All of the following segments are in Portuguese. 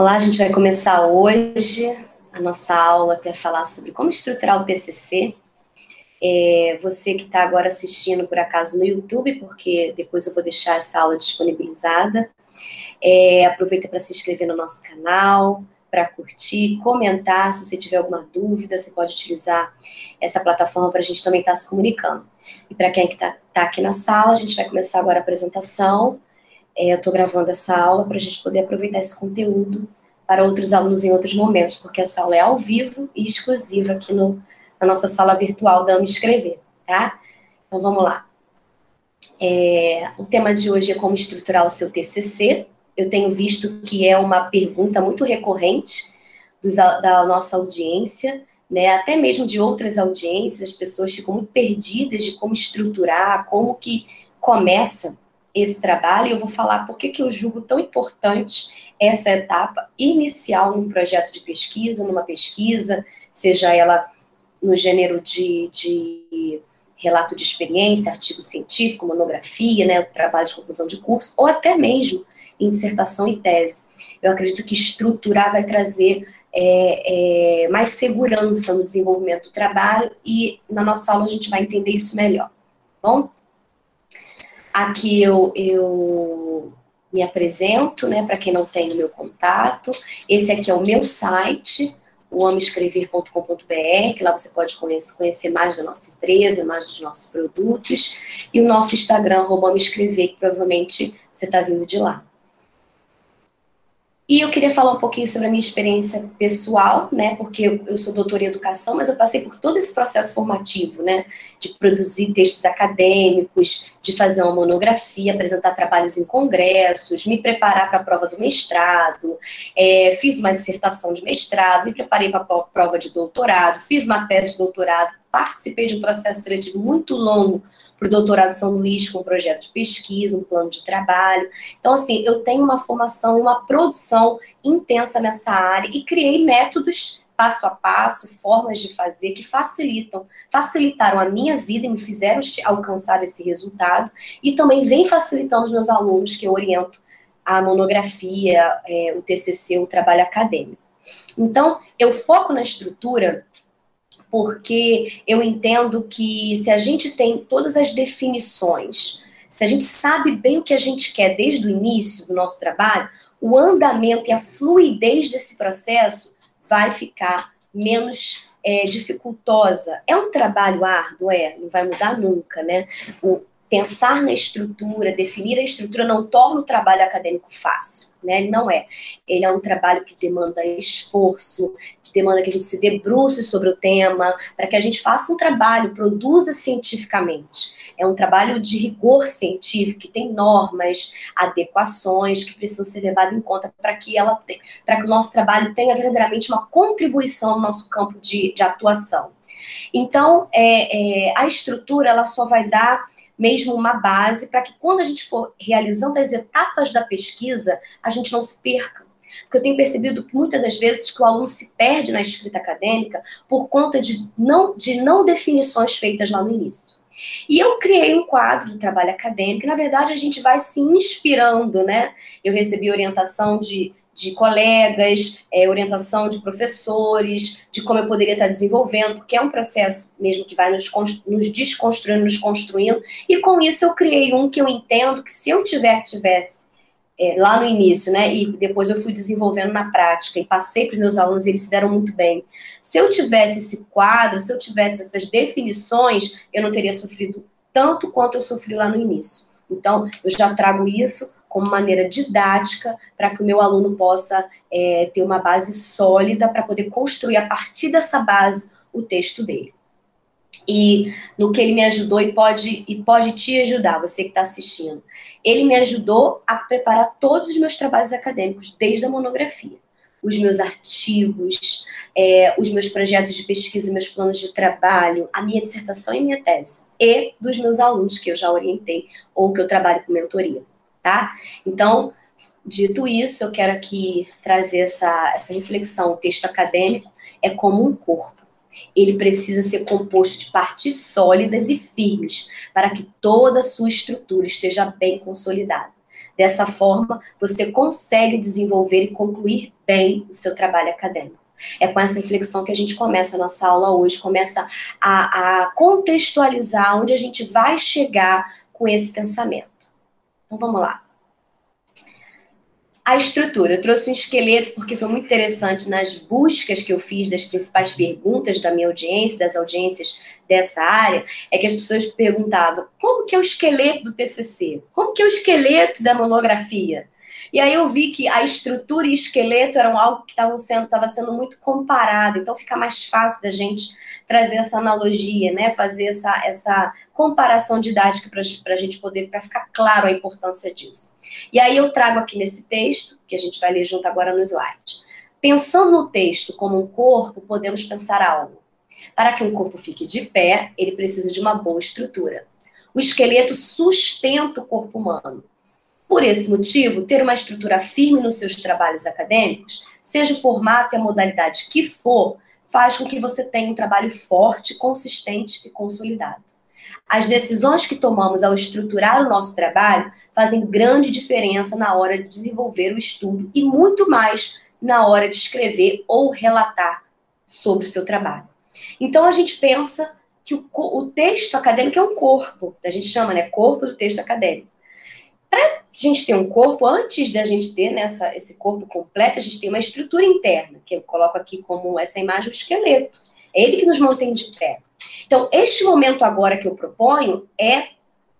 Olá, a gente vai começar hoje a nossa aula que vai falar sobre como estruturar o TCC. É, você que está agora assistindo, por acaso, no YouTube, porque depois eu vou deixar essa aula disponibilizada. É, aproveita para se inscrever no nosso canal, para curtir, comentar. Se você tiver alguma dúvida, você pode utilizar essa plataforma para a gente também estar tá se comunicando. E para quem está tá aqui na sala, a gente vai começar agora a apresentação. É, eu estou gravando essa aula para a gente poder aproveitar esse conteúdo para outros alunos em outros momentos, porque essa aula é ao vivo e exclusiva aqui no, na nossa sala virtual da Ame Escrever, tá? Então vamos lá. É, o tema de hoje é como estruturar o seu TCC. Eu tenho visto que é uma pergunta muito recorrente dos, da nossa audiência, né? Até mesmo de outras audiências, as pessoas ficam muito perdidas de como estruturar, como que começa esse trabalho e eu vou falar por que, que eu julgo tão importante essa etapa inicial num projeto de pesquisa, numa pesquisa, seja ela no gênero de, de relato de experiência, artigo científico, monografia, né, trabalho de conclusão de curso, ou até mesmo em dissertação e tese. Eu acredito que estruturar vai trazer é, é, mais segurança no desenvolvimento do trabalho e na nossa aula a gente vai entender isso melhor. Tá bom? Aqui eu, eu me apresento, né, para quem não tem o meu contato. Esse aqui é o meu site, o que lá você pode conhecer, conhecer, mais da nossa empresa, mais dos nossos produtos, e o nosso Instagram, arroba que provavelmente você está vindo de lá. E eu queria falar um pouquinho sobre a minha experiência pessoal, né? Porque eu, sou doutora em educação, mas eu passei por todo esse processo formativo, né? De produzir textos acadêmicos, de fazer uma monografia, apresentar trabalhos em congressos, me preparar para a prova do mestrado, é, fiz uma dissertação de mestrado, me preparei para a prova de doutorado, fiz uma tese de doutorado, participei de um processo seletivo muito longo para o doutorado São Luís com um projeto de pesquisa, um plano de trabalho. Então, assim, eu tenho uma formação e uma produção intensa nessa área e criei métodos passo a passo, formas de fazer que facilitam, facilitaram a minha vida e me fizeram alcançar esse resultado e também vem facilitando os meus alunos que eu oriento a monografia, é, o TCC, o trabalho acadêmico. Então, eu foco na estrutura porque eu entendo que se a gente tem todas as definições, se a gente sabe bem o que a gente quer desde o início do nosso trabalho, o andamento e a fluidez desse processo vai ficar menos é, dificultosa. É um trabalho árduo, é, não vai mudar nunca, né? O, pensar na estrutura, definir a estrutura não torna o trabalho acadêmico fácil, né? Ele não é. Ele é um trabalho que demanda esforço, que demanda que a gente se debruce sobre o tema, para que a gente faça um trabalho, produza cientificamente. É um trabalho de rigor científico, que tem normas, adequações que precisam ser levadas em conta para que ela para que o nosso trabalho tenha verdadeiramente uma contribuição no nosso campo de, de atuação. Então, é, é, a estrutura ela só vai dar mesmo uma base para que quando a gente for realizando as etapas da pesquisa, a gente não se perca. Porque eu tenho percebido muitas das vezes que o aluno se perde na escrita acadêmica por conta de não, de não definições feitas lá no início. E eu criei um quadro de trabalho acadêmico, e, na verdade a gente vai se inspirando, né? Eu recebi orientação de de colegas, é, orientação de professores, de como eu poderia estar desenvolvendo, porque é um processo mesmo que vai nos, nos desconstruindo, nos construindo, e com isso eu criei um que eu entendo que se eu tiver, tivesse é, lá no início, né, e depois eu fui desenvolvendo na prática, e passei para os meus alunos, eles se deram muito bem. Se eu tivesse esse quadro, se eu tivesse essas definições, eu não teria sofrido tanto quanto eu sofri lá no início. Então, eu já trago isso como maneira didática para que o meu aluno possa é, ter uma base sólida para poder construir a partir dessa base o texto dele. E no que ele me ajudou e pode, e pode te ajudar, você que está assistindo. Ele me ajudou a preparar todos os meus trabalhos acadêmicos, desde a monografia. Os meus artigos, é, os meus projetos de pesquisa, meus planos de trabalho, a minha dissertação e minha tese. E dos meus alunos que eu já orientei ou que eu trabalho com mentoria tá? Então, dito isso, eu quero aqui trazer essa, essa reflexão. O texto acadêmico é como um corpo. Ele precisa ser composto de partes sólidas e firmes para que toda a sua estrutura esteja bem consolidada. Dessa forma, você consegue desenvolver e concluir bem o seu trabalho acadêmico. É com essa reflexão que a gente começa a nossa aula hoje, começa a, a contextualizar onde a gente vai chegar com esse pensamento. Então vamos lá. A estrutura. Eu trouxe um esqueleto porque foi muito interessante nas buscas que eu fiz das principais perguntas da minha audiência, das audiências dessa área, é que as pessoas perguntavam como que é o esqueleto do TCC? Como que é o esqueleto da monografia? E aí eu vi que a estrutura e esqueleto eram algo que estava sendo, sendo muito comparado, então fica mais fácil da gente trazer essa analogia, né? Fazer essa, essa comparação didática para a gente poder, para ficar claro a importância disso. E aí eu trago aqui nesse texto, que a gente vai ler junto agora no slide. Pensando no texto como um corpo, podemos pensar algo. Para que um corpo fique de pé, ele precisa de uma boa estrutura. O esqueleto sustenta o corpo humano. Por esse motivo, ter uma estrutura firme nos seus trabalhos acadêmicos, seja o formato e a modalidade que for, faz com que você tenha um trabalho forte, consistente e consolidado. As decisões que tomamos ao estruturar o nosso trabalho fazem grande diferença na hora de desenvolver o estudo e muito mais na hora de escrever ou relatar sobre o seu trabalho. Então a gente pensa que o, o texto acadêmico é um corpo, a gente chama, né, corpo do texto acadêmico. Para a gente ter um corpo, antes da gente ter nessa, né, esse corpo completo, a gente tem uma estrutura interna, que eu coloco aqui como essa imagem, o esqueleto. É ele que nos mantém de pé. Então, este momento agora que eu proponho é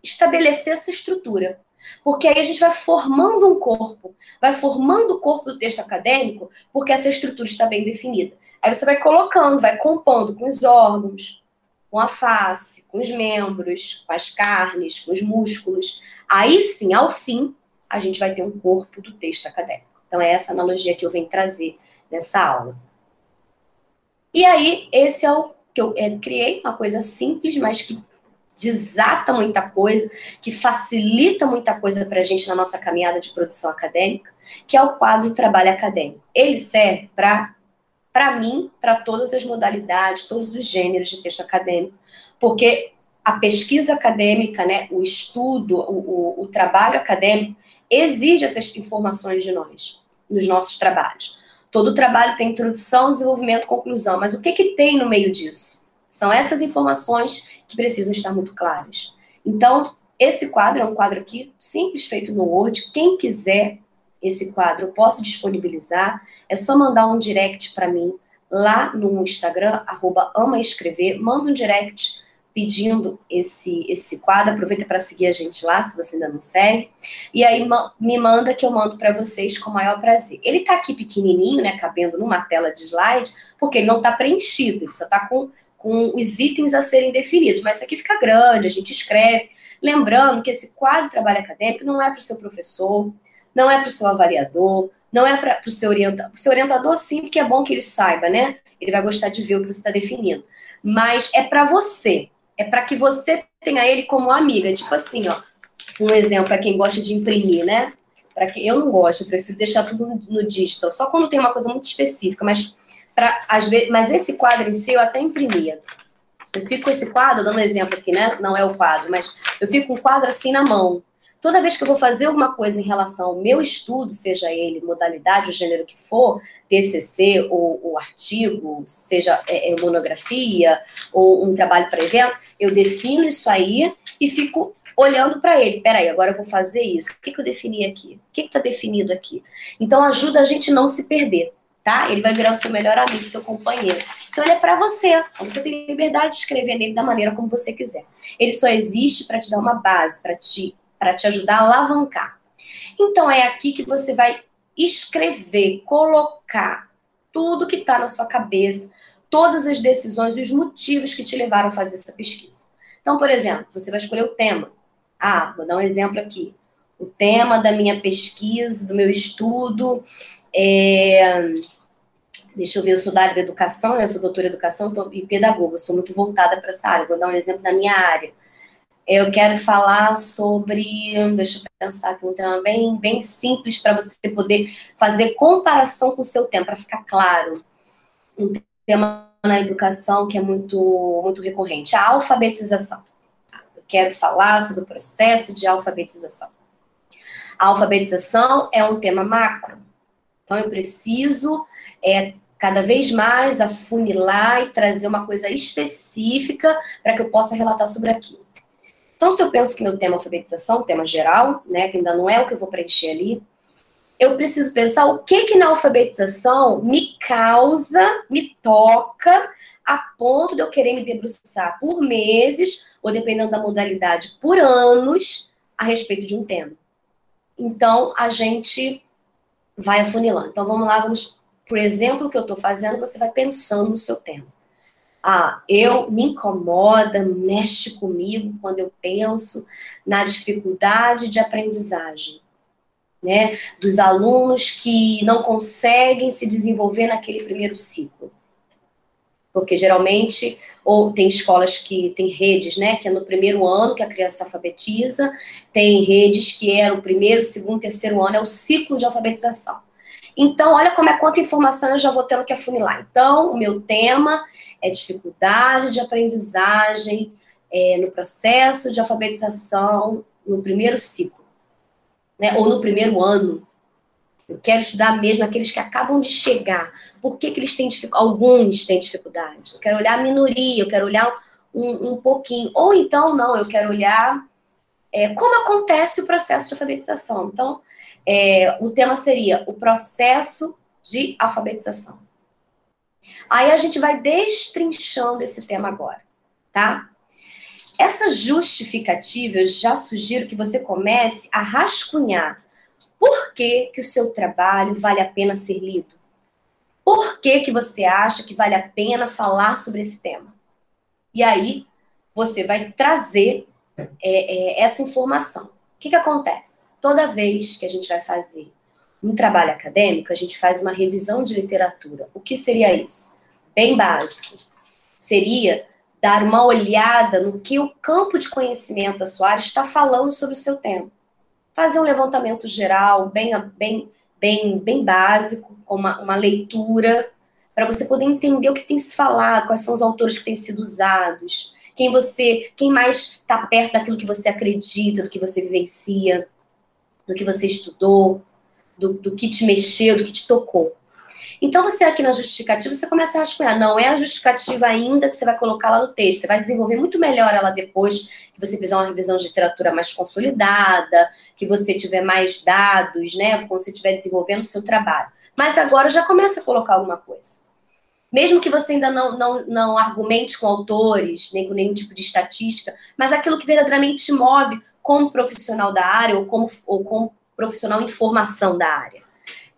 estabelecer essa estrutura. Porque aí a gente vai formando um corpo, vai formando o corpo do texto acadêmico, porque essa estrutura está bem definida. Aí você vai colocando, vai compondo com os órgãos, com a face, com os membros, com as carnes, com os músculos. Aí sim, ao fim, a gente vai ter um corpo do texto acadêmico. Então, é essa analogia que eu venho trazer nessa aula. E aí, esse é o que eu é, criei, uma coisa simples, mas que desata muita coisa, que facilita muita coisa para a gente na nossa caminhada de produção acadêmica, que é o quadro Trabalho Acadêmico. Ele serve para, para mim, para todas as modalidades, todos os gêneros de texto acadêmico, porque a pesquisa acadêmica, né, o estudo, o, o, o trabalho acadêmico, exige essas informações de nós, nos nossos trabalhos. Todo trabalho tem introdução, desenvolvimento, conclusão, mas o que, que tem no meio disso? São essas informações que precisam estar muito claras. Então, esse quadro é um quadro aqui simples, feito no Word. Quem quiser esse quadro, eu posso disponibilizar. É só mandar um direct para mim lá no Instagram, arroba. Manda um direct pedindo esse, esse quadro. Aproveita para seguir a gente lá, se você ainda não segue. E aí me manda que eu mando para vocês com o maior prazer. Ele está aqui pequenininho, né, cabendo numa tela de slide, porque ele não está preenchido, ele só está com, com os itens a serem definidos. Mas isso aqui fica grande, a gente escreve. Lembrando que esse quadro de trabalho acadêmico não é para o seu professor, não é para o seu avaliador, não é para o seu orientador. O seu orientador, sim, porque é bom que ele saiba, né? Ele vai gostar de ver o que você está definindo. Mas é para você é para que você tenha ele como amiga. Tipo assim, ó, um exemplo para quem gosta de imprimir, né? Para que eu não gosto, eu prefiro deixar tudo no, digital, só quando tem uma coisa muito específica, mas para às vezes, mas esse quadro em si eu até imprimia. Eu fico com esse quadro, dando um exemplo aqui, né? Não é o quadro, mas eu fico com o quadro assim na mão. Toda vez que eu vou fazer alguma coisa em relação ao meu estudo, seja ele modalidade, o gênero que for, TCC ou, ou artigo, seja é, é, monografia ou um trabalho para evento, eu defino isso aí e fico olhando para ele. Peraí, agora eu vou fazer isso. O que, que eu defini aqui? O que está definido aqui? Então ajuda a gente não se perder, tá? Ele vai virar o seu melhor amigo, seu companheiro. Então ele é para você. Você tem liberdade de escrever nele da maneira como você quiser. Ele só existe para te dar uma base, para te para te ajudar a alavancar. Então é aqui que você vai escrever, colocar tudo que está na sua cabeça, todas as decisões e os motivos que te levaram a fazer essa pesquisa. Então, por exemplo, você vai escolher o tema. Ah, vou dar um exemplo aqui. O tema da minha pesquisa, do meu estudo, é... deixa eu ver, eu sou da área da educação, né? Eu sou doutora em educação e pedagoga, sou muito voltada para essa área. Vou dar um exemplo da minha área. Eu quero falar sobre, deixa eu pensar aqui, um tema bem, bem simples para você poder fazer comparação com o seu tempo, para ficar claro. Um tema na educação que é muito, muito recorrente, a alfabetização. Eu quero falar sobre o processo de alfabetização. A alfabetização é um tema macro. Então, eu preciso é, cada vez mais afunilar e trazer uma coisa específica para que eu possa relatar sobre aquilo. Então, se eu penso que meu tema é alfabetização, tema geral, né, que ainda não é o que eu vou preencher ali, eu preciso pensar o que que na alfabetização me causa, me toca, a ponto de eu querer me debruçar por meses, ou dependendo da modalidade, por anos, a respeito de um tema. Então, a gente vai afunilando. Então, vamos lá, vamos, por exemplo, o que eu estou fazendo, você vai pensando no seu tema. Ah, eu me incomoda, mexe comigo quando eu penso na dificuldade de aprendizagem, né? Dos alunos que não conseguem se desenvolver naquele primeiro ciclo. Porque geralmente, ou tem escolas que tem redes, né? Que é no primeiro ano que a criança alfabetiza, tem redes que é o primeiro, segundo, terceiro ano, é o ciclo de alfabetização. Então, olha como é quanta informação eu já vou tendo que afunilar. Então, o meu tema é dificuldade de aprendizagem é, no processo de alfabetização no primeiro ciclo, né, ou no primeiro ano. Eu quero estudar mesmo aqueles que acabam de chegar. Por que, que eles têm dificuldade? Alguns têm dificuldade. Eu quero olhar a minoria, eu quero olhar um, um pouquinho. Ou então, não, eu quero olhar é, como acontece o processo de alfabetização. Então, é, o tema seria o processo de alfabetização. Aí a gente vai destrinchando esse tema agora, tá? Essa justificativa, eu já sugiro que você comece a rascunhar por que, que o seu trabalho vale a pena ser lido. Por que, que você acha que vale a pena falar sobre esse tema? E aí, você vai trazer é, é, essa informação. O que, que acontece? Toda vez que a gente vai fazer um trabalho acadêmico, a gente faz uma revisão de literatura. O que seria isso? Bem básico, seria dar uma olhada no que o campo de conhecimento da sua área está falando sobre o seu tema. Fazer um levantamento geral, bem, bem, bem, bem básico, uma, uma leitura, para você poder entender o que tem se falado, quais são os autores que têm sido usados, quem você, quem mais está perto daquilo que você acredita, do que você vivencia, do que você estudou, do, do que te mexeu, do que te tocou. Então, você aqui na justificativa, você começa a rascunhar. Não é a justificativa ainda que você vai colocar lá no texto. Você vai desenvolver muito melhor ela depois que você fizer uma revisão de literatura mais consolidada, que você tiver mais dados, né? Quando você estiver desenvolvendo o seu trabalho. Mas agora já começa a colocar alguma coisa. Mesmo que você ainda não, não, não argumente com autores, nem com nenhum tipo de estatística, mas aquilo que verdadeiramente te move como profissional da área ou como, ou como profissional em formação da área.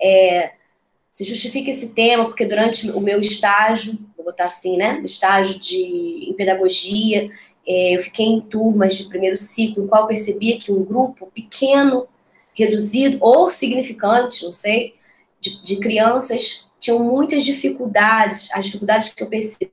É, se justifica esse tema, porque durante o meu estágio, vou botar assim, né? Estágio de, em pedagogia, é, eu fiquei em turmas de primeiro ciclo, em qual percebia que um grupo pequeno, reduzido ou significante, não sei, de, de crianças tinham muitas dificuldades. As dificuldades que eu percebi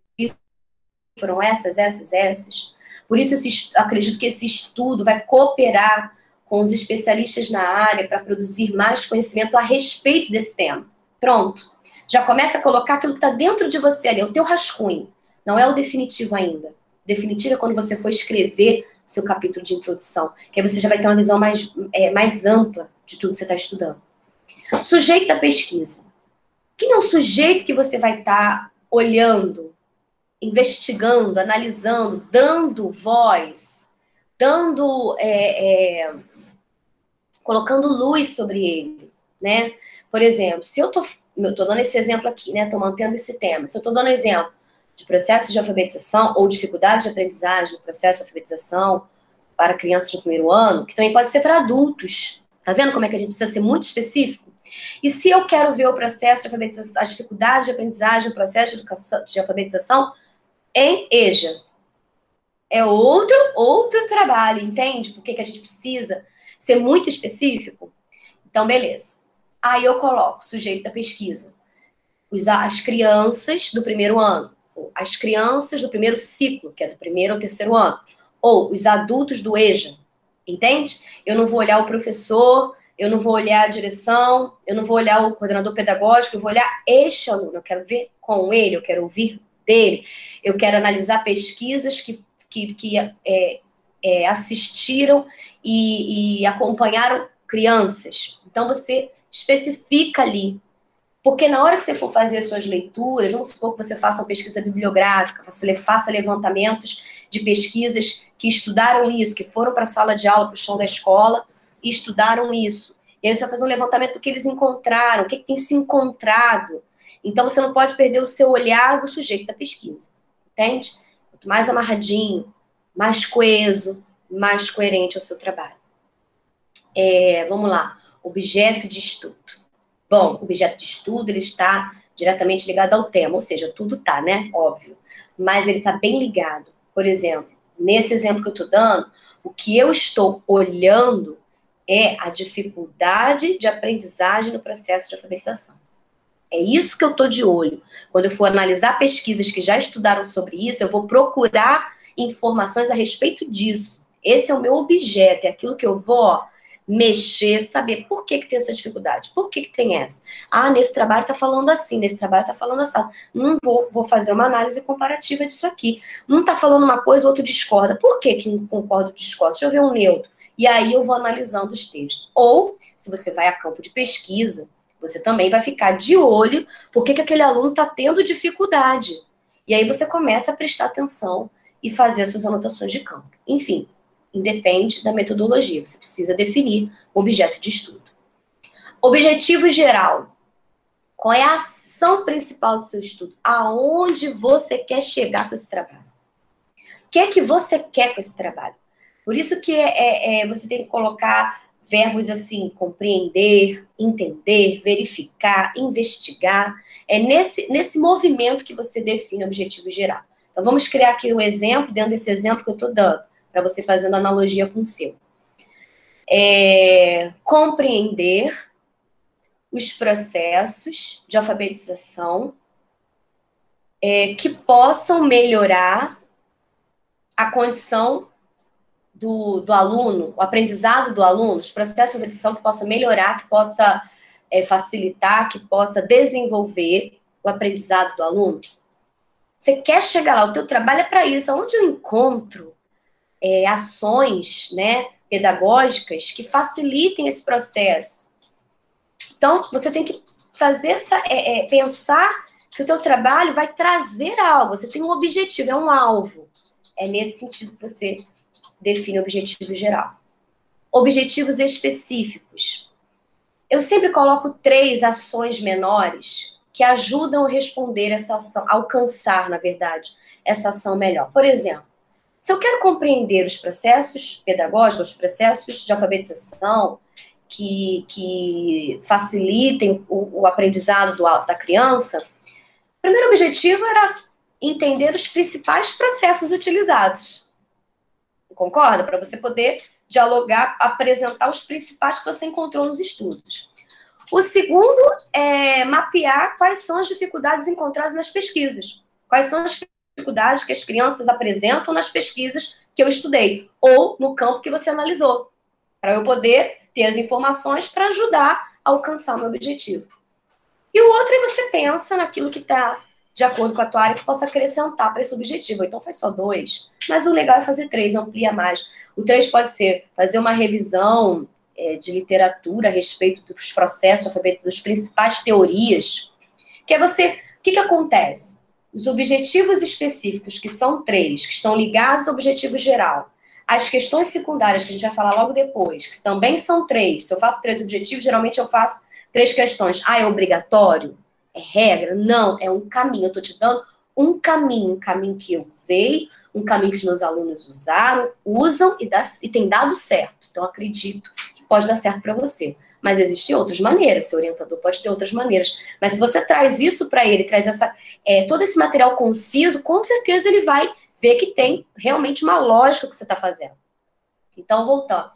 foram essas, essas, essas. Por isso, acredito que esse estudo vai cooperar com os especialistas na área para produzir mais conhecimento a respeito desse tema. Pronto. Já começa a colocar aquilo que está dentro de você ali, é o teu rascunho. Não é o definitivo ainda. O definitivo é quando você for escrever seu capítulo de introdução, que aí você já vai ter uma visão mais, é, mais ampla de tudo que você está estudando. Sujeito da pesquisa. Quem é o sujeito que você vai estar tá olhando, investigando, analisando, dando voz, dando, é, é, colocando luz sobre ele, né? Por exemplo, se eu tô, eu tô dando esse exemplo aqui, né? Tô mantendo esse tema. Se eu tô dando exemplo de processo de alfabetização ou dificuldade de aprendizagem no processo de alfabetização para crianças do primeiro ano, que também pode ser para adultos. Tá vendo como é que a gente precisa ser muito específico? E se eu quero ver o processo de alfabetização, a dificuldade de aprendizagem, o processo de, educação, de alfabetização em EJA, é outro, outro trabalho, entende? Por que a gente precisa ser muito específico? Então, beleza. Aí eu coloco sujeito da pesquisa. As crianças do primeiro ano, as crianças do primeiro ciclo, que é do primeiro ao terceiro ano, ou os adultos do EJA, entende? Eu não vou olhar o professor, eu não vou olhar a direção, eu não vou olhar o coordenador pedagógico, eu vou olhar este aluno, eu quero ver com ele, eu quero ouvir dele, eu quero analisar pesquisas que, que, que é, é, assistiram e, e acompanharam crianças. Então você especifica ali. Porque na hora que você for fazer suas leituras, vamos supor que você faça uma pesquisa bibliográfica, você faça levantamentos de pesquisas que estudaram isso, que foram para a sala de aula, para o chão da escola, e estudaram isso. E aí você vai fazer um levantamento do que eles encontraram, o que, que tem se encontrado. Então você não pode perder o seu olhar do sujeito da pesquisa. Entende? Quanto mais amarradinho, mais coeso, mais coerente ao seu trabalho. É, vamos lá. Objeto de estudo. Bom, objeto de estudo ele está diretamente ligado ao tema, ou seja, tudo tá, né? Óbvio. Mas ele está bem ligado. Por exemplo, nesse exemplo que eu estou dando, o que eu estou olhando é a dificuldade de aprendizagem no processo de alfabetização. É isso que eu estou de olho. Quando eu for analisar pesquisas que já estudaram sobre isso, eu vou procurar informações a respeito disso. Esse é o meu objeto, é aquilo que eu vou ó, mexer, saber por que, que tem essa dificuldade, por que, que tem essa. Ah, nesse trabalho está falando assim, nesse trabalho está falando assim. Não vou, vou fazer uma análise comparativa disso aqui. Um está falando uma coisa, outro discorda. Por que, que ou discorda? Deixa eu ver um neutro e aí eu vou analisando os textos. Ou, se você vai a campo de pesquisa, você também vai ficar de olho por que, que aquele aluno está tendo dificuldade. E aí você começa a prestar atenção e fazer as suas anotações de campo. Enfim, independe da metodologia, você precisa definir o objeto de estudo. Objetivo geral. Qual é a ação principal do seu estudo? Aonde você quer chegar com esse trabalho? O que é que você quer com esse trabalho? Por isso que é, é, é, você tem que colocar verbos assim, compreender, entender, verificar, investigar. É nesse, nesse movimento que você define o objetivo geral. Então, vamos criar aqui um exemplo, dentro desse exemplo que eu estou dando, para você fazendo analogia com o seu. É, compreender os processos de alfabetização é, que possam melhorar a condição do, do aluno, o aprendizado do aluno, os processos de obtenção que possa melhorar, que possa é, facilitar, que possa desenvolver o aprendizado do aluno? Você quer chegar lá, o teu trabalho é para isso. Onde eu encontro é, ações né, pedagógicas que facilitem esse processo? Então, você tem que fazer essa, é, é, pensar que o teu trabalho vai trazer algo. Você tem um objetivo, é um alvo. É nesse sentido que você define o objetivo geral. Objetivos específicos. Eu sempre coloco três ações menores que ajudam a responder essa ação, alcançar, na verdade, essa ação melhor. Por exemplo, se eu quero compreender os processos pedagógicos, os processos de alfabetização que, que facilitem o, o aprendizado do, da criança, o primeiro objetivo era entender os principais processos utilizados. Concorda? Para você poder dialogar, apresentar os principais que você encontrou nos estudos. O segundo é mapear quais são as dificuldades encontradas nas pesquisas. Quais são as dificuldades que as crianças apresentam nas pesquisas que eu estudei, ou no campo que você analisou, para eu poder ter as informações para ajudar a alcançar o meu objetivo. E o outro é você pensa naquilo que está de acordo com a tua área, que possa acrescentar para esse objetivo. Então faz só dois, mas o legal é fazer três, amplia mais. O três pode ser fazer uma revisão é, de literatura a respeito dos processos alfabéticos, das principais teorias, que é você. O que, que acontece? Os objetivos específicos, que são três, que estão ligados ao objetivo geral, as questões secundárias, que a gente vai falar logo depois, que também são três. Se eu faço três objetivos, geralmente eu faço três questões. Ah, é obrigatório? é regra, não, é um caminho. Eu estou te dando um caminho, um caminho que eu usei, um caminho que os meus alunos usaram, usam e, dá, e tem dado certo. Então, acredito que pode dar certo para você. Mas existem outras maneiras, seu orientador pode ter outras maneiras. Mas se você traz isso para ele, traz essa, é, todo esse material conciso, com certeza ele vai ver que tem realmente uma lógica que você está fazendo. Então, voltando.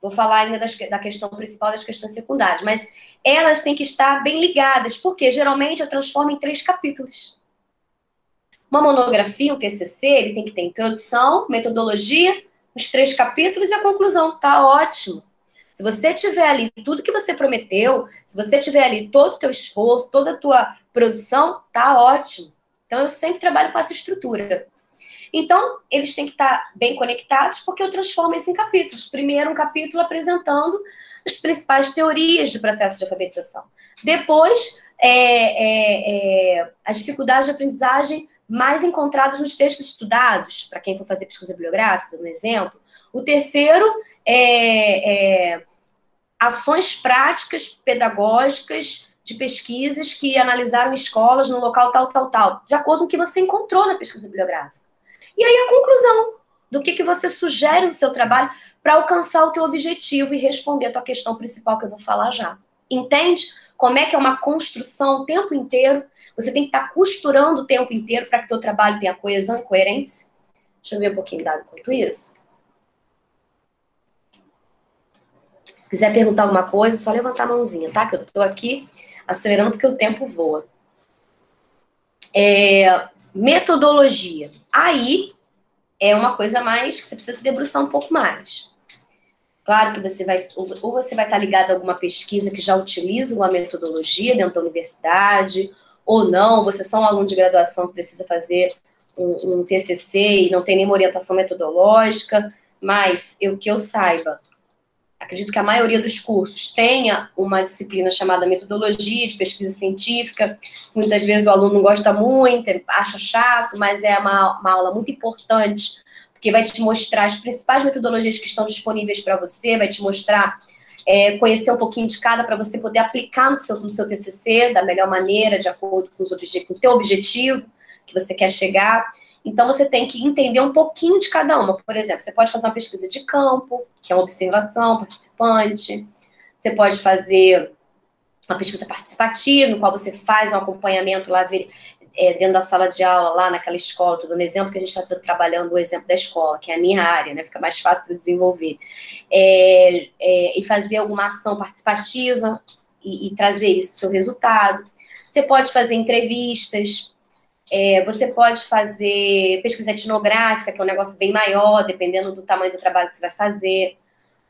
Vou falar ainda das, da questão principal das questões secundárias, mas elas têm que estar bem ligadas, porque geralmente eu transformo em três capítulos. Uma monografia, um TCC, ele tem que ter introdução, metodologia, os três capítulos e a conclusão. Tá ótimo. Se você tiver ali tudo que você prometeu, se você tiver ali todo o teu esforço, toda a tua produção, tá ótimo. Então eu sempre trabalho com essa estrutura. Então, eles têm que estar bem conectados, porque eu transformo isso em capítulos. Primeiro, um capítulo apresentando as principais teorias de processo de alfabetização. Depois, é, é, é, as dificuldades de aprendizagem mais encontradas nos textos estudados, para quem for fazer pesquisa bibliográfica, um exemplo. O terceiro é, é ações práticas pedagógicas de pesquisas que analisaram escolas no local tal, tal, tal, de acordo com o que você encontrou na pesquisa bibliográfica. E aí a conclusão do que, que você sugere no seu trabalho para alcançar o teu objetivo e responder a tua questão principal que eu vou falar já. Entende como é que é uma construção o tempo inteiro? Você tem que estar tá costurando o tempo inteiro para que o teu trabalho tenha coesão e coerência. Deixa eu ver um pouquinho dado quanto isso. Quiser perguntar alguma coisa, é só levantar a mãozinha, tá? Que eu estou aqui acelerando porque o tempo voa. É, metodologia. Aí é uma coisa mais que você precisa se debruçar um pouco mais. Claro que você vai, ou você vai estar ligado a alguma pesquisa que já utiliza uma metodologia dentro da universidade, ou não, você é só um aluno de graduação que precisa fazer um, um TCC e não tem nenhuma orientação metodológica, mas eu que eu saiba, acredito que a maioria dos cursos tenha uma disciplina chamada metodologia de pesquisa científica. Muitas vezes o aluno não gosta muito, acha chato, mas é uma, uma aula muito importante, porque vai te mostrar as principais metodologias que estão disponíveis para você, vai te mostrar, é, conhecer um pouquinho de cada para você poder aplicar no seu, no seu TCC da melhor maneira, de acordo com, os com o teu objetivo que você quer chegar. Então, você tem que entender um pouquinho de cada uma. Por exemplo, você pode fazer uma pesquisa de campo, que é uma observação participante. Você pode fazer uma pesquisa participativa, no qual você faz um acompanhamento lá é, dentro da sala de aula, lá naquela escola. Estou dando exemplo que a gente está trabalhando o exemplo da escola, que é a minha área, né? Fica mais fácil de desenvolver. É, é, e fazer alguma ação participativa e, e trazer isso para o seu resultado. Você pode fazer entrevistas, é, você pode fazer pesquisa etnográfica, que é um negócio bem maior, dependendo do tamanho do trabalho que você vai fazer.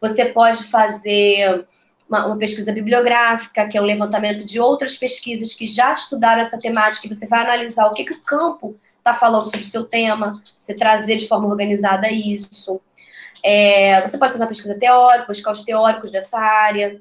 Você pode fazer uma, uma pesquisa bibliográfica, que é um levantamento de outras pesquisas que já estudaram essa temática, e você vai analisar o que, que o campo está falando sobre o seu tema, você trazer de forma organizada isso. É, você pode fazer uma pesquisa teórica, buscar os teóricos dessa área,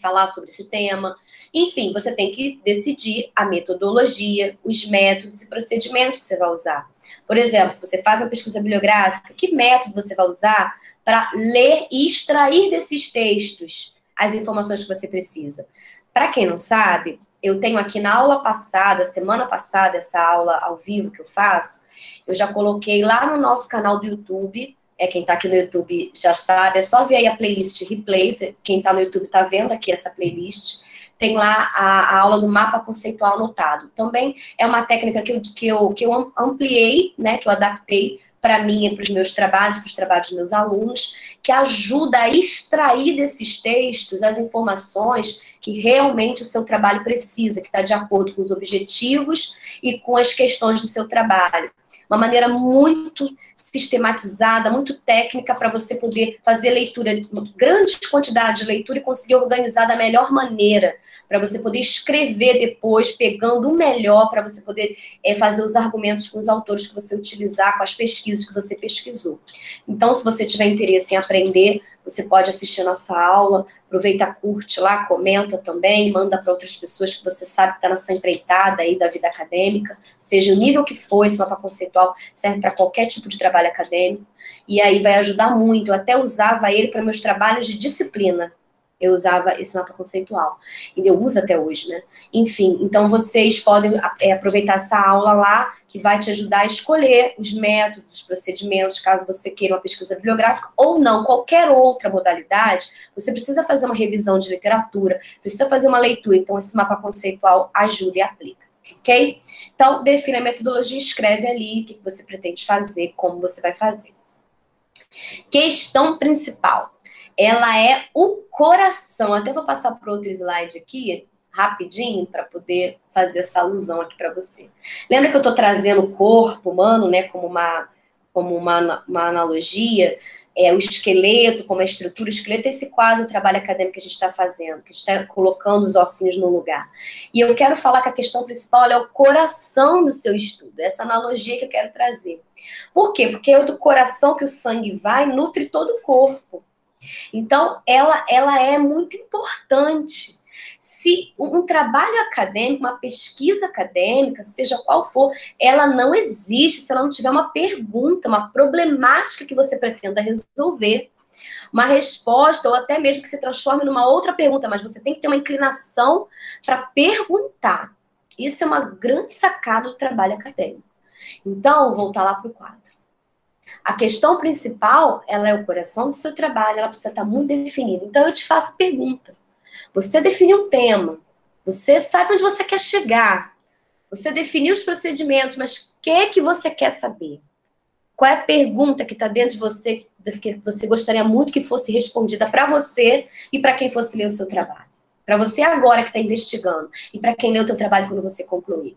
falar sobre esse tema. Enfim, você tem que decidir a metodologia, os métodos e procedimentos que você vai usar. Por exemplo, se você faz uma pesquisa bibliográfica, que método você vai usar para ler e extrair desses textos as informações que você precisa? Para quem não sabe, eu tenho aqui na aula passada, semana passada, essa aula ao vivo que eu faço, eu já coloquei lá no nosso canal do YouTube. É, quem está aqui no YouTube já sabe, é só ver aí a playlist replay. Quem está no YouTube está vendo aqui essa playlist tem lá a, a, aula do mapa conceitual anotado. Também é uma técnica que eu, que eu, que eu ampliei, né, que eu adaptei para mim e para os meus trabalhos, para os trabalhos dos meus alunos, que ajuda a extrair desses textos as informações que realmente o seu trabalho precisa, que está de acordo com os objetivos e com as questões do seu trabalho. Uma maneira muito sistematizada, muito técnica para você poder fazer leitura, uma grande quantidade de leitura e conseguir organizar da melhor maneira para você poder escrever depois, pegando o melhor, para você poder é, fazer os argumentos com os autores que você utilizar, com as pesquisas que você pesquisou. Então, se você tiver interesse em aprender, você pode assistir nossa aula, aproveita, curte lá, comenta também, manda para outras pessoas que você sabe que está nessa empreitada aí da vida acadêmica, seja o nível que for, esse mapa conceitual serve para qualquer tipo de trabalho acadêmico, e aí vai ajudar muito. Eu até usava ele para meus trabalhos de disciplina, eu usava esse mapa conceitual. E eu uso até hoje, né? Enfim, então vocês podem é, aproveitar essa aula lá, que vai te ajudar a escolher os métodos, os procedimentos, caso você queira uma pesquisa bibliográfica ou não, qualquer outra modalidade, você precisa fazer uma revisão de literatura, precisa fazer uma leitura, então esse mapa conceitual ajuda e aplica, ok? Então, define a metodologia, escreve ali o que você pretende fazer, como você vai fazer. Questão principal ela é o coração. Até vou passar para outro slide aqui, rapidinho, para poder fazer essa alusão aqui para você. Lembra que eu estou trazendo o corpo humano, né, como uma, como uma, uma analogia? é, o esqueleto, como a estrutura, o esqueleto é esse quadro do trabalho acadêmico que a gente está fazendo, que a gente está colocando os ossinhos no lugar. E eu quero falar que a questão principal é o coração do seu estudo, essa analogia que eu quero trazer. Por quê? Porque é do coração que o sangue vai, nutre todo o corpo. Então, ela, ela é muito importante se um trabalho acadêmico, uma pesquisa acadêmica, seja qual for, ela não existe se ela não tiver uma pergunta, uma problemática que você pretenda resolver. Uma resposta, ou até mesmo que se transforme numa outra pergunta, mas você tem que ter uma inclinação para perguntar. Isso é uma grande sacada do trabalho acadêmico. Então, voltar lá para o quadro. A questão principal, ela é o coração do seu trabalho, ela precisa estar muito definida. Então, eu te faço pergunta. Você definiu o tema, você sabe onde você quer chegar, você definiu os procedimentos, mas o que, que você quer saber? Qual é a pergunta que está dentro de você que você gostaria muito que fosse respondida para você e para quem fosse ler o seu trabalho? Para você agora que está investigando e para quem lê o seu trabalho quando você concluir.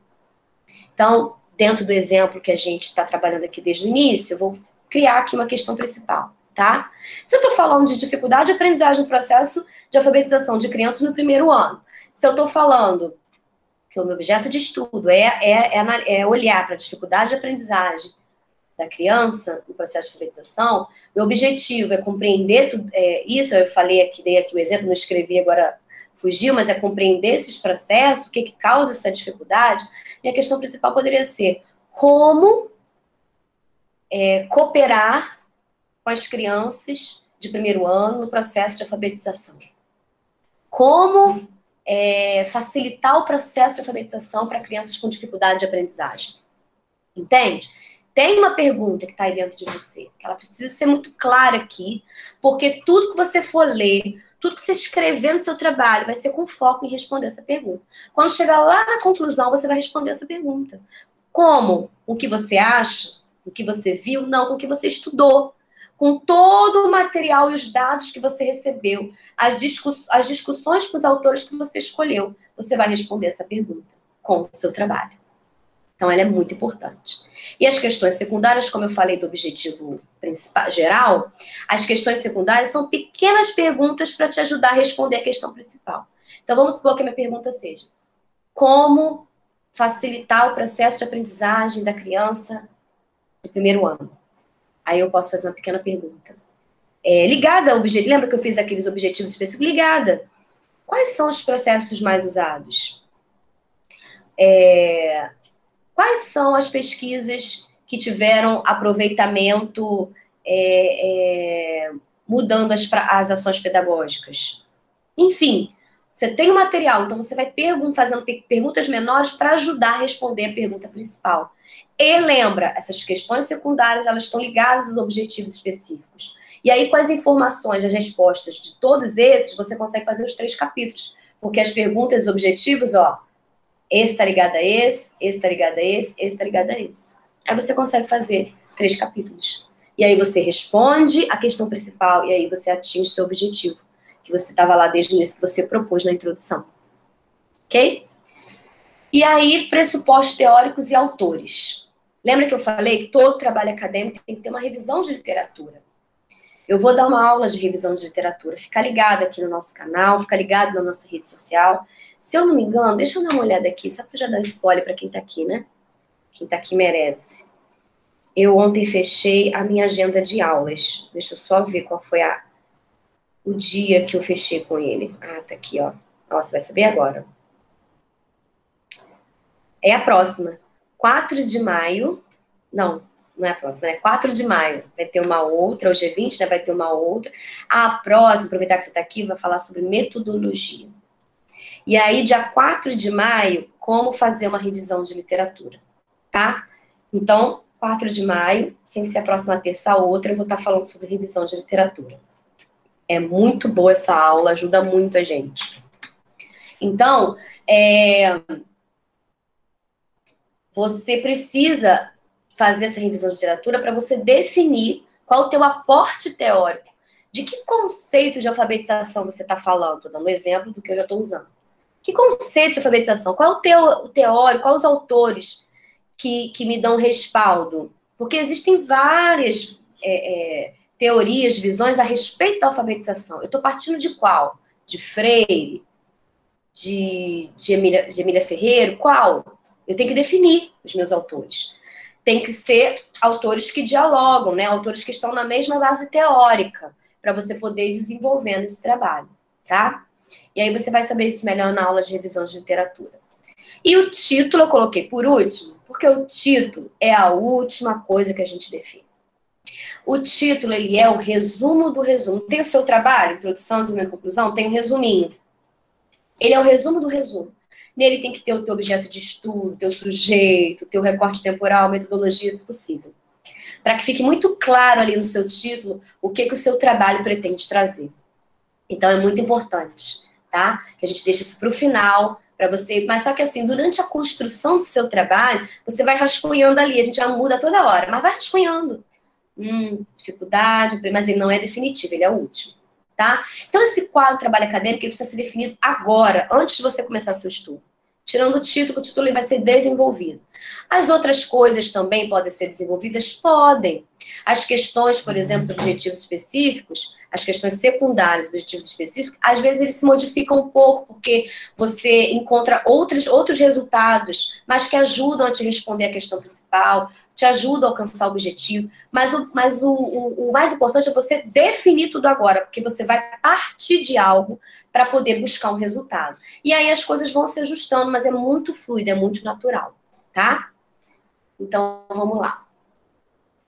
Então, dentro do exemplo que a gente está trabalhando aqui desde o início, eu vou criar aqui uma questão principal tá? Se eu estou falando de dificuldade de aprendizagem no processo de alfabetização de crianças no primeiro ano, se eu estou falando que o meu objeto de estudo é, é, é, é olhar para a dificuldade de aprendizagem da criança no processo de alfabetização, meu objetivo é compreender tudo, é, isso, eu falei aqui, dei aqui o exemplo, não escrevi agora, fugiu, mas é compreender esses processos, o que, que causa essa dificuldade, minha questão principal poderia ser como é, cooperar com as crianças de primeiro ano no processo de alfabetização. Como é, facilitar o processo de alfabetização para crianças com dificuldade de aprendizagem. Entende? Tem uma pergunta que está aí dentro de você, que ela precisa ser muito clara aqui, porque tudo que você for ler, tudo que você escrever no seu trabalho vai ser com foco em responder essa pergunta. Quando chegar lá na conclusão, você vai responder essa pergunta. Como? O que você acha? O que você viu? Não, com o que você estudou com todo o material e os dados que você recebeu, as, discuss as discussões com os autores que você escolheu, você vai responder essa pergunta com o seu trabalho. Então, ela é muito importante. E as questões secundárias, como eu falei do objetivo principal, geral, as questões secundárias são pequenas perguntas para te ajudar a responder a questão principal. Então, vamos supor que a minha pergunta seja: como facilitar o processo de aprendizagem da criança do primeiro ano? Aí eu posso fazer uma pequena pergunta. É, ligada ao objetivo, lembra que eu fiz aqueles objetivos específicos? Ligada. Quais são os processos mais usados? É, quais são as pesquisas que tiveram aproveitamento é, é mudando as, as ações pedagógicas? Enfim, você tem o material, então você vai pergun fazendo perguntas menores para ajudar a responder a pergunta principal. E lembra, essas questões secundárias, elas estão ligadas aos objetivos específicos. E aí, com as informações, as respostas de todos esses, você consegue fazer os três capítulos. Porque as perguntas os objetivos, ó, esse está ligado a esse, esse está ligado a esse, esse está ligado a esse. Aí você consegue fazer três capítulos. E aí você responde a questão principal e aí você atinge seu objetivo, que você estava lá desde o início, que você propôs na introdução. Ok? E aí, pressupostos teóricos e autores. Lembra que eu falei que todo trabalho acadêmico tem que ter uma revisão de literatura? Eu vou dar uma aula de revisão de literatura. Fica ligado aqui no nosso canal, fica ligado na nossa rede social. Se eu não me engano, deixa eu dar uma olhada aqui, só para já dar spoiler para quem está aqui, né? Quem está aqui merece. Eu ontem fechei a minha agenda de aulas. Deixa eu só ver qual foi a, o dia que eu fechei com ele. Ah, tá aqui, ó. Ó, você vai saber agora. É a próxima. 4 de maio, não, não é a próxima, é 4 de maio. Vai ter uma outra, hoje é 20, né? Vai ter uma outra. A próxima, aproveitar que você está aqui, vai falar sobre metodologia. E aí, dia 4 de maio, como fazer uma revisão de literatura, tá? Então, 4 de maio, sem ser a próxima terça ou outra, eu vou estar falando sobre revisão de literatura. É muito boa essa aula, ajuda muito a gente. Então, é, você precisa fazer essa revisão de literatura para você definir qual o teu aporte teórico. De que conceito de alfabetização você está falando? Estou dando um exemplo do que eu já estou usando. Que conceito de alfabetização? Qual é o teu teórico? Quais os autores que, que me dão respaldo? Porque existem várias é, é, teorias, visões a respeito da alfabetização. Eu estou partindo de qual? De Freire? De, de, Emília, de Emília Ferreira? Qual? Eu tenho que definir os meus autores. Tem que ser autores que dialogam, né? Autores que estão na mesma base teórica, para você poder ir desenvolvendo esse trabalho, tá? E aí você vai saber isso melhor na aula de revisão de literatura. E o título eu coloquei por último, porque o título é a última coisa que a gente define. O título, ele é o resumo do resumo. Tem o seu trabalho, introdução, desenvolvimento, conclusão, tem um resuminho. Ele é o resumo do resumo. Nele tem que ter o teu objeto de estudo, teu sujeito, teu recorte temporal, metodologia, se possível. Para que fique muito claro ali no seu título o que, que o seu trabalho pretende trazer. Então, é muito importante, tá? Que a gente deixe isso para o final, para você. Mas só que assim, durante a construção do seu trabalho, você vai rascunhando ali. A gente já muda toda hora, mas vai rascunhando hum, dificuldade, mas ele não é definitivo, ele é o último, tá? Então, esse quadro trabalho acadêmico, precisa ser definido agora, antes de você começar seu estudo. Tirando o título, o título vai ser desenvolvido. As outras coisas também podem ser desenvolvidas? Podem. As questões, por exemplo, os objetivos específicos, as questões secundárias, objetivos específicos, às vezes eles se modificam um pouco, porque você encontra outros, outros resultados, mas que ajudam a te responder a questão principal, te ajudam a alcançar o objetivo. Mas, o, mas o, o, o mais importante é você definir tudo agora, porque você vai partir de algo para poder buscar um resultado. E aí as coisas vão se ajustando, mas é muito fluido, é muito natural, tá? Então, vamos lá.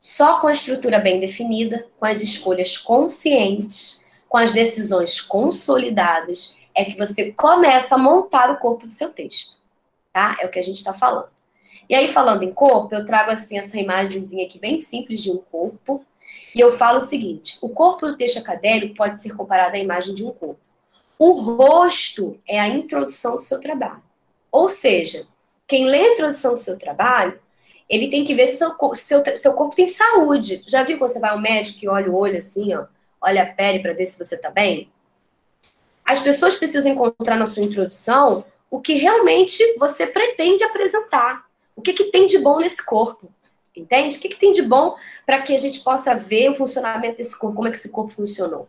Só com a estrutura bem definida, com as escolhas conscientes, com as decisões consolidadas, é que você começa a montar o corpo do seu texto, tá? É o que a gente está falando. E aí, falando em corpo, eu trago assim essa imagenzinha aqui bem simples de um corpo. E eu falo o seguinte: o corpo do texto acadêmico pode ser comparado à imagem de um corpo. O rosto é a introdução do seu trabalho. Ou seja, quem lê a introdução do seu trabalho, ele tem que ver se seu, seu, seu corpo tem saúde. Já viu quando você vai ao médico e olha o olho assim, ó, olha a pele para ver se você está bem? As pessoas precisam encontrar na sua introdução o que realmente você pretende apresentar. O que, que tem de bom nesse corpo? Entende? O que, que tem de bom para que a gente possa ver o funcionamento desse corpo, como é que esse corpo funcionou?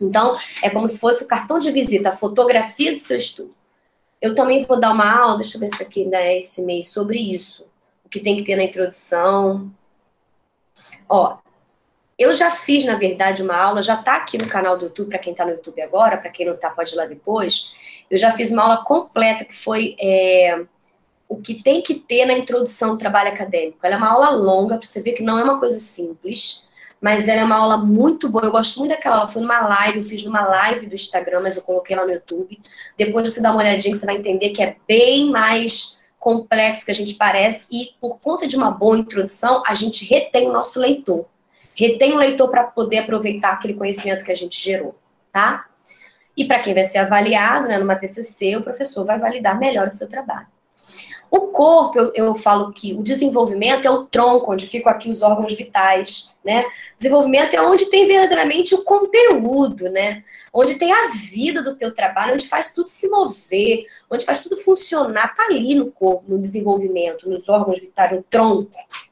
Então, é como se fosse o cartão de visita, a fotografia do seu estudo. Eu também vou dar uma aula, deixa eu ver se aqui ainda é esse mês, sobre isso. Que tem que ter na introdução. Ó, eu já fiz, na verdade, uma aula, já está aqui no canal do YouTube, para quem está no YouTube agora, para quem não está, pode ir lá depois. Eu já fiz uma aula completa que foi é, o que tem que ter na introdução do trabalho acadêmico. Ela é uma aula longa, para você ver que não é uma coisa simples, mas ela é uma aula muito boa. Eu gosto muito daquela aula. Foi numa live, eu fiz numa live do Instagram, mas eu coloquei lá no YouTube. Depois você dá uma olhadinha, você vai entender que é bem mais complexo que a gente parece, e por conta de uma boa introdução, a gente retém o nosso leitor. Retém o leitor para poder aproveitar aquele conhecimento que a gente gerou, tá? E para quem vai ser avaliado, né, numa TCC, o professor vai validar melhor o seu trabalho. O corpo, eu, eu, falo que o desenvolvimento é o tronco, onde ficam aqui os órgãos vitais, né? Desenvolvimento é onde tem verdadeiramente o conteúdo, né? Onde tem a vida do teu trabalho, onde faz tudo se mover, onde faz tudo funcionar, tá ali no corpo, no desenvolvimento, nos órgãos vitais, no tronco,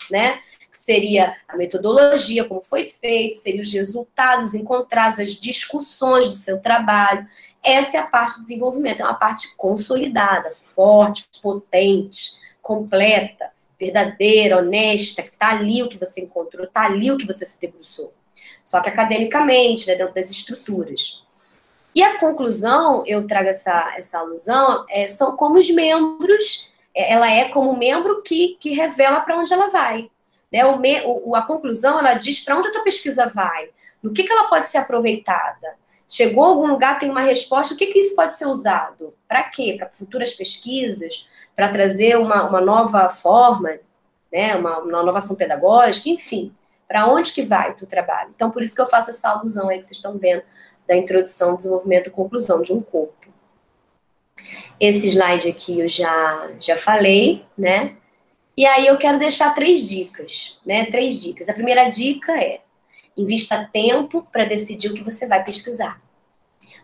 né? Que seria a metodologia, como foi feito, seriam os resultados encontrados, as discussões do seu trabalho. Essa é a parte do desenvolvimento, é uma parte consolidada, forte, potente, completa, verdadeira, honesta, que está ali o que você encontrou, está ali o que você se debruçou. Só que academicamente, né, dentro das estruturas. E a conclusão, eu trago essa, essa alusão, é, são como os membros, é, ela é como membro que, que revela para onde ela vai. Né? O, me, o, a conclusão, ela diz para onde a tua pesquisa vai, no que, que ela pode ser aproveitada, Chegou a algum lugar, tem uma resposta, o que, que isso pode ser usado? Para quê? Para futuras pesquisas? Para trazer uma, uma nova forma, né? uma, uma inovação pedagógica, enfim. Para onde que vai o trabalho? Então, por isso que eu faço essa alusão aí que vocês estão vendo da introdução, desenvolvimento e conclusão de um corpo. Esse slide aqui eu já, já falei, né? E aí eu quero deixar três dicas, né? Três dicas. A primeira dica é Invista tempo para decidir o que você vai pesquisar.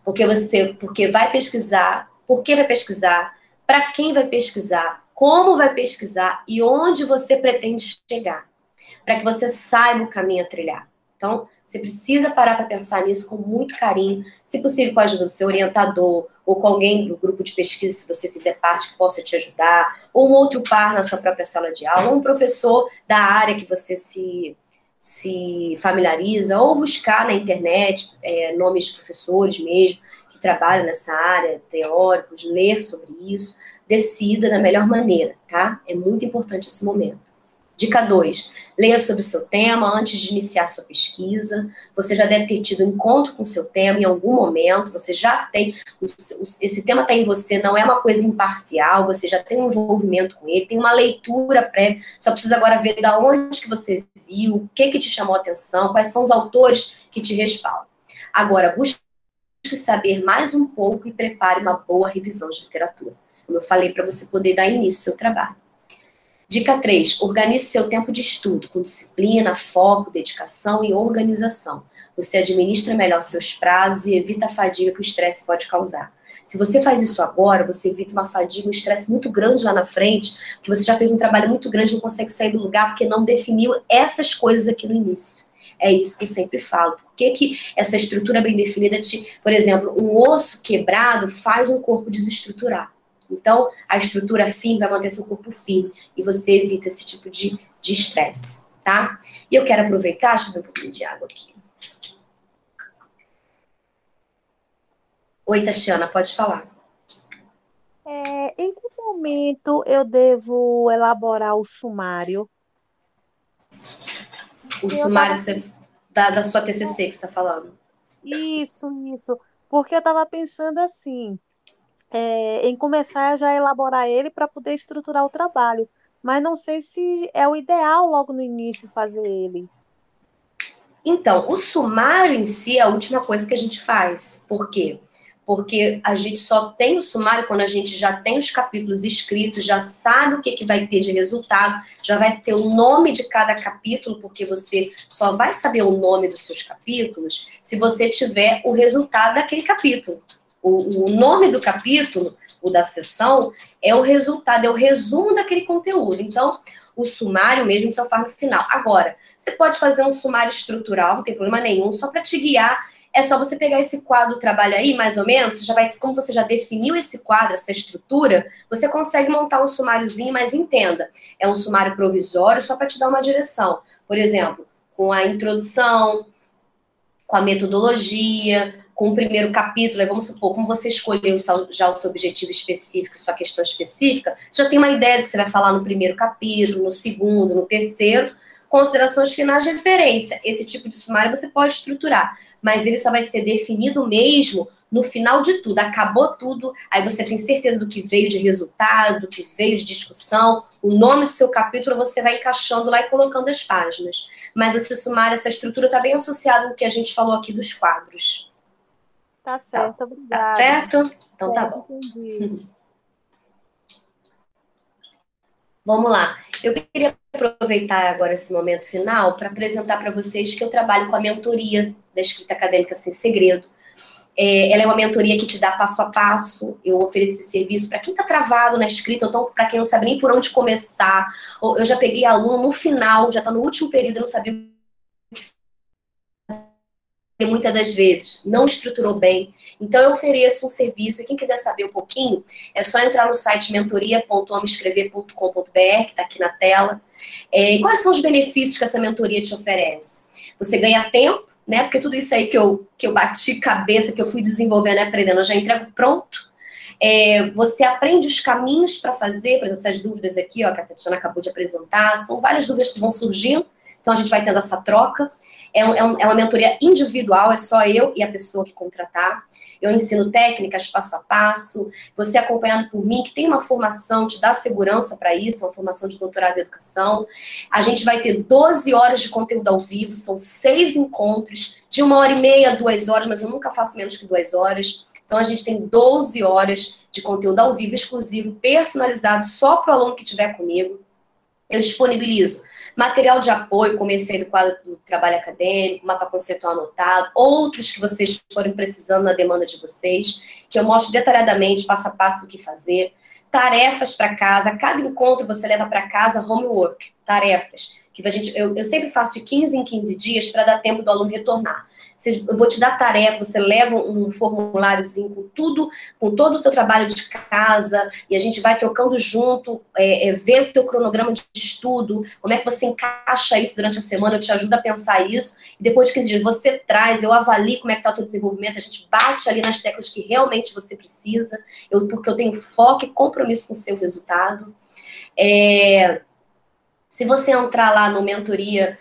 Porque você, porque vai pesquisar, por que vai pesquisar, para quem vai pesquisar, como vai pesquisar e onde você pretende chegar, para que você saiba o caminho a trilhar. Então, você precisa parar para pensar nisso com muito carinho, se possível com a ajuda do seu orientador ou com alguém do grupo de pesquisa, se você fizer parte, que possa te ajudar, ou um outro par na sua própria sala de aula, ou um professor da área que você se, se familiariza, ou buscar na internet é, nomes de professores mesmo, que trabalham nessa área, teóricos, ler sobre isso, decida da melhor maneira, tá? É muito importante esse momento. Dica 2. Leia sobre seu tema antes de iniciar sua pesquisa. Você já deve ter tido um encontro com seu tema em algum momento. Você já tem. Esse tema está em você, não é uma coisa imparcial. Você já tem um envolvimento com ele, tem uma leitura prévia. Só precisa agora ver da onde que você viu, o que que te chamou a atenção, quais são os autores que te respaldam. Agora, busque saber mais um pouco e prepare uma boa revisão de literatura. Como eu falei, para você poder dar início ao seu trabalho. Dica 3. Organize seu tempo de estudo com disciplina, foco, dedicação e organização. Você administra melhor seus prazos e evita a fadiga que o estresse pode causar. Se você faz isso agora, você evita uma fadiga, um estresse muito grande lá na frente, porque você já fez um trabalho muito grande, não consegue sair do lugar porque não definiu essas coisas aqui no início. É isso que eu sempre falo. Por que, que essa estrutura bem definida te, por exemplo, um osso quebrado faz um corpo desestruturar. Então, a estrutura firme vai manter seu corpo firme e você evita esse tipo de estresse, tá? E eu quero aproveitar, deixa eu ver um pouquinho de água aqui. Oi, Tatiana, pode falar. É, em que momento eu devo elaborar o sumário? O eu sumário tava... você, da, da sua TCC que você está falando. Isso, isso. Porque eu estava pensando assim, é, em começar a já elaborar ele para poder estruturar o trabalho. Mas não sei se é o ideal logo no início fazer ele. Então, o sumário em si é a última coisa que a gente faz. Por quê? Porque a gente só tem o sumário quando a gente já tem os capítulos escritos, já sabe o que, que vai ter de resultado, já vai ter o nome de cada capítulo, porque você só vai saber o nome dos seus capítulos se você tiver o resultado daquele capítulo. O, o nome do capítulo, o da sessão, é o resultado, é o resumo daquele conteúdo. Então, o sumário mesmo só faz no final. Agora, você pode fazer um sumário estrutural, não tem problema nenhum, só para te guiar. É só você pegar esse quadro trabalho aí, mais ou menos, já vai, como você já definiu esse quadro, essa estrutura, você consegue montar um sumáriozinho, mas entenda, é um sumário provisório só para te dar uma direção. Por exemplo, com a introdução, com a metodologia, com o primeiro capítulo, vamos supor, como você escolheu já o seu objetivo específico, sua questão específica, você já tem uma ideia do que você vai falar no primeiro capítulo, no segundo, no terceiro, considerações finais de referência. Esse tipo de sumário você pode estruturar, mas ele só vai ser definido mesmo no final de tudo. Acabou tudo, aí você tem certeza do que veio de resultado, do que veio de discussão, o nome do seu capítulo você vai encaixando lá e colocando as páginas. Mas esse sumário, essa estrutura está bem associada com o que a gente falou aqui dos quadros. Tá certo, tá. obrigada. Tá certo? Então tá bom. Entendi. Vamos lá. Eu queria aproveitar agora esse momento final para apresentar para vocês que eu trabalho com a mentoria da escrita acadêmica sem segredo. É, ela é uma mentoria que te dá passo a passo. Eu ofereço esse serviço para quem está travado na escrita, então para quem não sabe nem por onde começar. Eu já peguei aluno no final, já está no último período, eu não sabia muitas das vezes não estruturou bem. Então, eu ofereço um serviço, e quem quiser saber um pouquinho, é só entrar no site mentoria.homescrever.com.br, que está aqui na tela. É, e quais são os benefícios que essa mentoria te oferece? Você ganha tempo, né? Porque tudo isso aí que eu, que eu bati cabeça, que eu fui desenvolvendo e aprendendo, eu já entrego pronto. É, você aprende os caminhos para fazer, por exemplo, essas dúvidas aqui, ó, que a Tatiana acabou de apresentar, são várias dúvidas que vão surgindo, então a gente vai tendo essa troca. É, é, um, é, uma mentoria individual, é só eu e a pessoa que contratar. Eu ensino técnicas passo a passo, você acompanhado por mim, que tem uma formação, te dá segurança para isso, uma formação de doutorado em educação. A gente vai ter 12 horas de conteúdo ao vivo, são seis encontros, de uma hora e meia, duas horas, mas eu nunca faço menos que duas horas. Então, a gente tem 12 horas de conteúdo ao vivo, exclusivo, personalizado, só para o aluno que estiver comigo. Eu disponibilizo material de apoio, comecei do quadro do trabalho acadêmico, mapa conceitual anotado, outros que vocês forem precisando na demanda de vocês, que eu mostro detalhadamente, passo a passo do que fazer, tarefas para casa, cada encontro você leva para casa homework, tarefas, que a gente, eu, eu sempre faço de 15 em 15 dias para dar tempo do aluno retornar. Eu vou te dar tarefa, você leva um formuláriozinho com tudo, com todo o seu trabalho de casa, e a gente vai trocando junto, é, é, ver o teu cronograma de estudo, como é que você encaixa isso durante a semana, eu te ajudo a pensar isso, e depois de 15 dias você traz, eu avalio como é que está o teu desenvolvimento, a gente bate ali nas teclas que realmente você precisa, eu, porque eu tenho foco e compromisso com o seu resultado. É, se você entrar lá no mentoria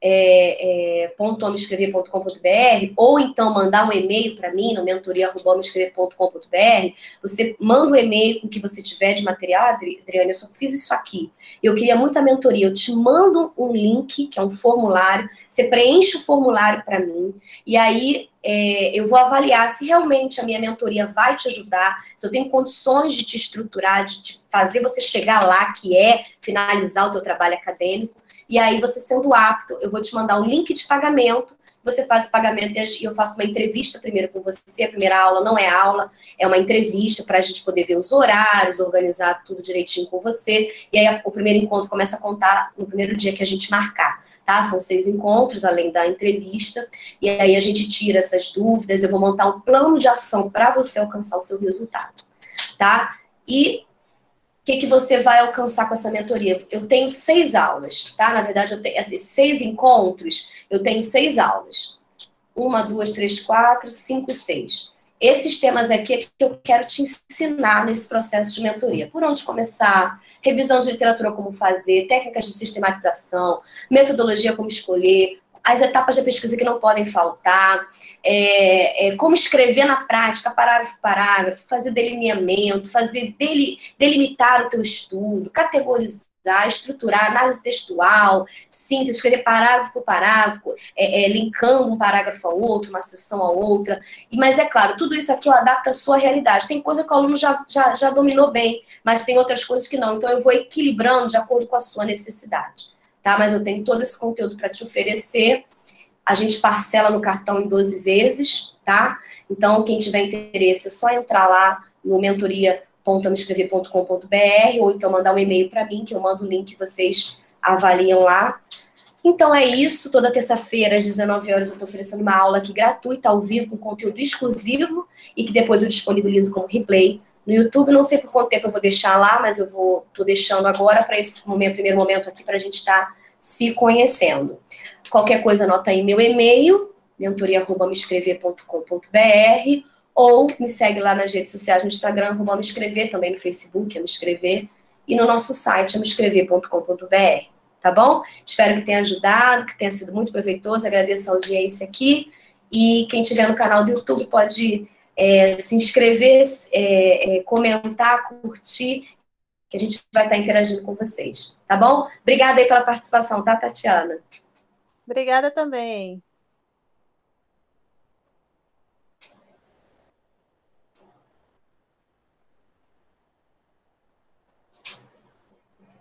é, é, .homescrever.com.br ou então mandar um e-mail para mim no mentoria.homescrever.com.br, você manda um e-mail com o que você tiver de material, Adriana, eu só fiz isso aqui. Eu queria muita mentoria, eu te mando um link, que é um formulário, você preenche o formulário para mim, e aí é, eu vou avaliar se realmente a minha mentoria vai te ajudar, se eu tenho condições de te estruturar, de, de fazer você chegar lá, que é finalizar o teu trabalho acadêmico, e aí, você sendo apto, eu vou te mandar um link de pagamento. Você faz o pagamento e eu faço uma entrevista primeiro com você. A primeira aula não é aula, é uma entrevista para a gente poder ver os horários, organizar tudo direitinho com você. E aí, o primeiro encontro começa a contar no primeiro dia que a gente marcar. Tá? São seis encontros, além da entrevista, e aí a gente tira essas dúvidas, eu vou montar um plano de ação para você alcançar o seu resultado, tá? E que, que você vai alcançar com essa mentoria? Eu tenho seis aulas, tá? Na verdade, eu tenho assim, seis encontros, eu tenho seis aulas. Uma, duas, três, quatro, cinco, seis. Esses temas aqui é que eu quero te ensinar nesse processo de mentoria. Por onde começar, revisão de literatura, como fazer, técnicas de sistematização, metodologia, como escolher, as etapas da pesquisa que não podem faltar, é, é, como escrever na prática, parágrafo por parágrafo, fazer delineamento, fazer deli, delimitar o teu estudo, categorizar, estruturar, análise textual, síntese, escrever parágrafo por parágrafo, é, é, linkando um parágrafo ao outro, uma sessão a outra. Mas é claro, tudo isso aqui eu adapto à sua realidade. Tem coisa que o aluno já, já, já dominou bem, mas tem outras coisas que não. Então eu vou equilibrando de acordo com a sua necessidade tá? Mas eu tenho todo esse conteúdo para te oferecer. A gente parcela no cartão em 12 vezes, tá? Então, quem tiver interesse, é só entrar lá no mentoria.amescrever.com.br ou então mandar um e-mail para mim, que eu mando o link que vocês avaliam lá. Então é isso, toda terça-feira às 19 horas eu estou oferecendo uma aula aqui gratuita, ao vivo, com conteúdo exclusivo e que depois eu disponibilizo como replay no YouTube. Não sei por quanto tempo eu vou deixar lá, mas eu vou tô deixando agora para esse momento, primeiro momento aqui para a gente estar tá se conhecendo. Qualquer coisa, anota aí meu e-mail, mentoria.meescrever.com.br ou me segue lá nas redes sociais no Instagram, arroba me escrever, também no Facebook, é me escrever, e no nosso site, é meescrever.com.br, tá bom? Espero que tenha ajudado, que tenha sido muito proveitoso, agradeço a audiência aqui, e quem estiver no canal do YouTube pode é, se inscrever, é, é, comentar, curtir, que a gente vai estar interagindo com vocês, tá bom? Obrigada aí pela participação, tá, Tatiana? Obrigada também.